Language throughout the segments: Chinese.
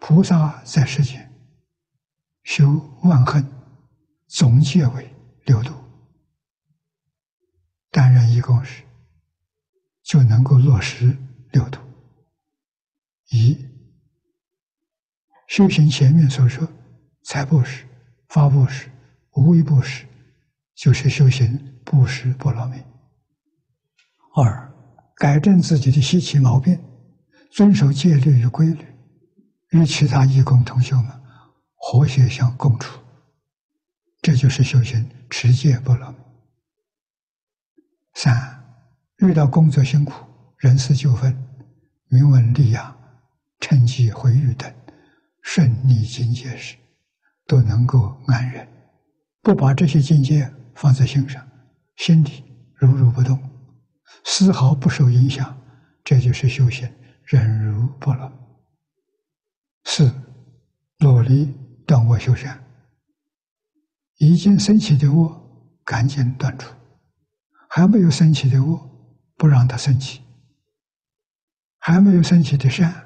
菩萨在世间修万恨，总结为六度。担任一共是，就能够落实六度。一修行前面所说，财布施、法布施、无为布施，就是修行布施波罗蜜。二改正自己的习气毛病，遵守戒律与规律，与其他义工同修们和谐相共处，这就是修行持戒波罗蜜。三遇到工作辛苦、人事纠纷、名闻利养、嗔忌毁誉等顺逆境界时，都能够安忍，不把这些境界放在心上，心里如如不动，丝毫不受影响，这就是修行忍辱波罗四努力断恶修善，已经生起的恶赶紧断除。还没有生起的恶，不让它生起；还没有生起的善，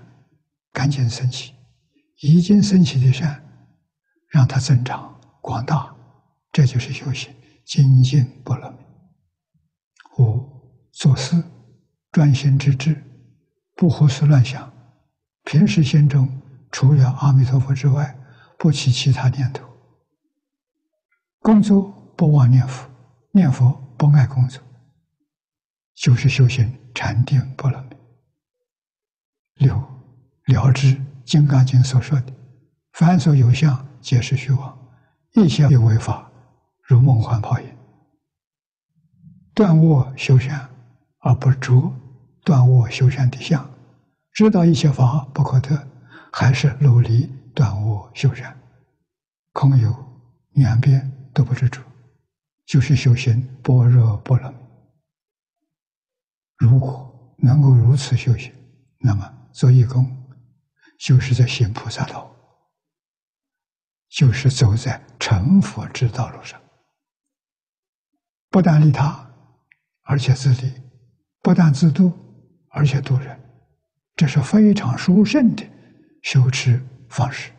赶紧生起；已经生起的善，让它增长广大。这就是修行精进波罗蜜。五做事专心致志，不胡思乱想，平时心中除了阿弥陀佛之外，不起其他念头。工作不忘念佛，念佛。不爱工作，就是修行禅定波罗蜜。六了知《金刚经》所说的“凡所有相，皆是虚妄，一切有为法，如梦幻泡影”。断恶修善，而不着断恶修善的相，知道一切法不可得，还是努力断恶修善，空有两边都不知足。就是修行般若波罗蜜。如果能够如此修行，那么做义工就是在行菩萨道，就是走在成佛之道路上。不但利他，而且自利；不但自度，而且度人。这是非常殊胜的修持方式。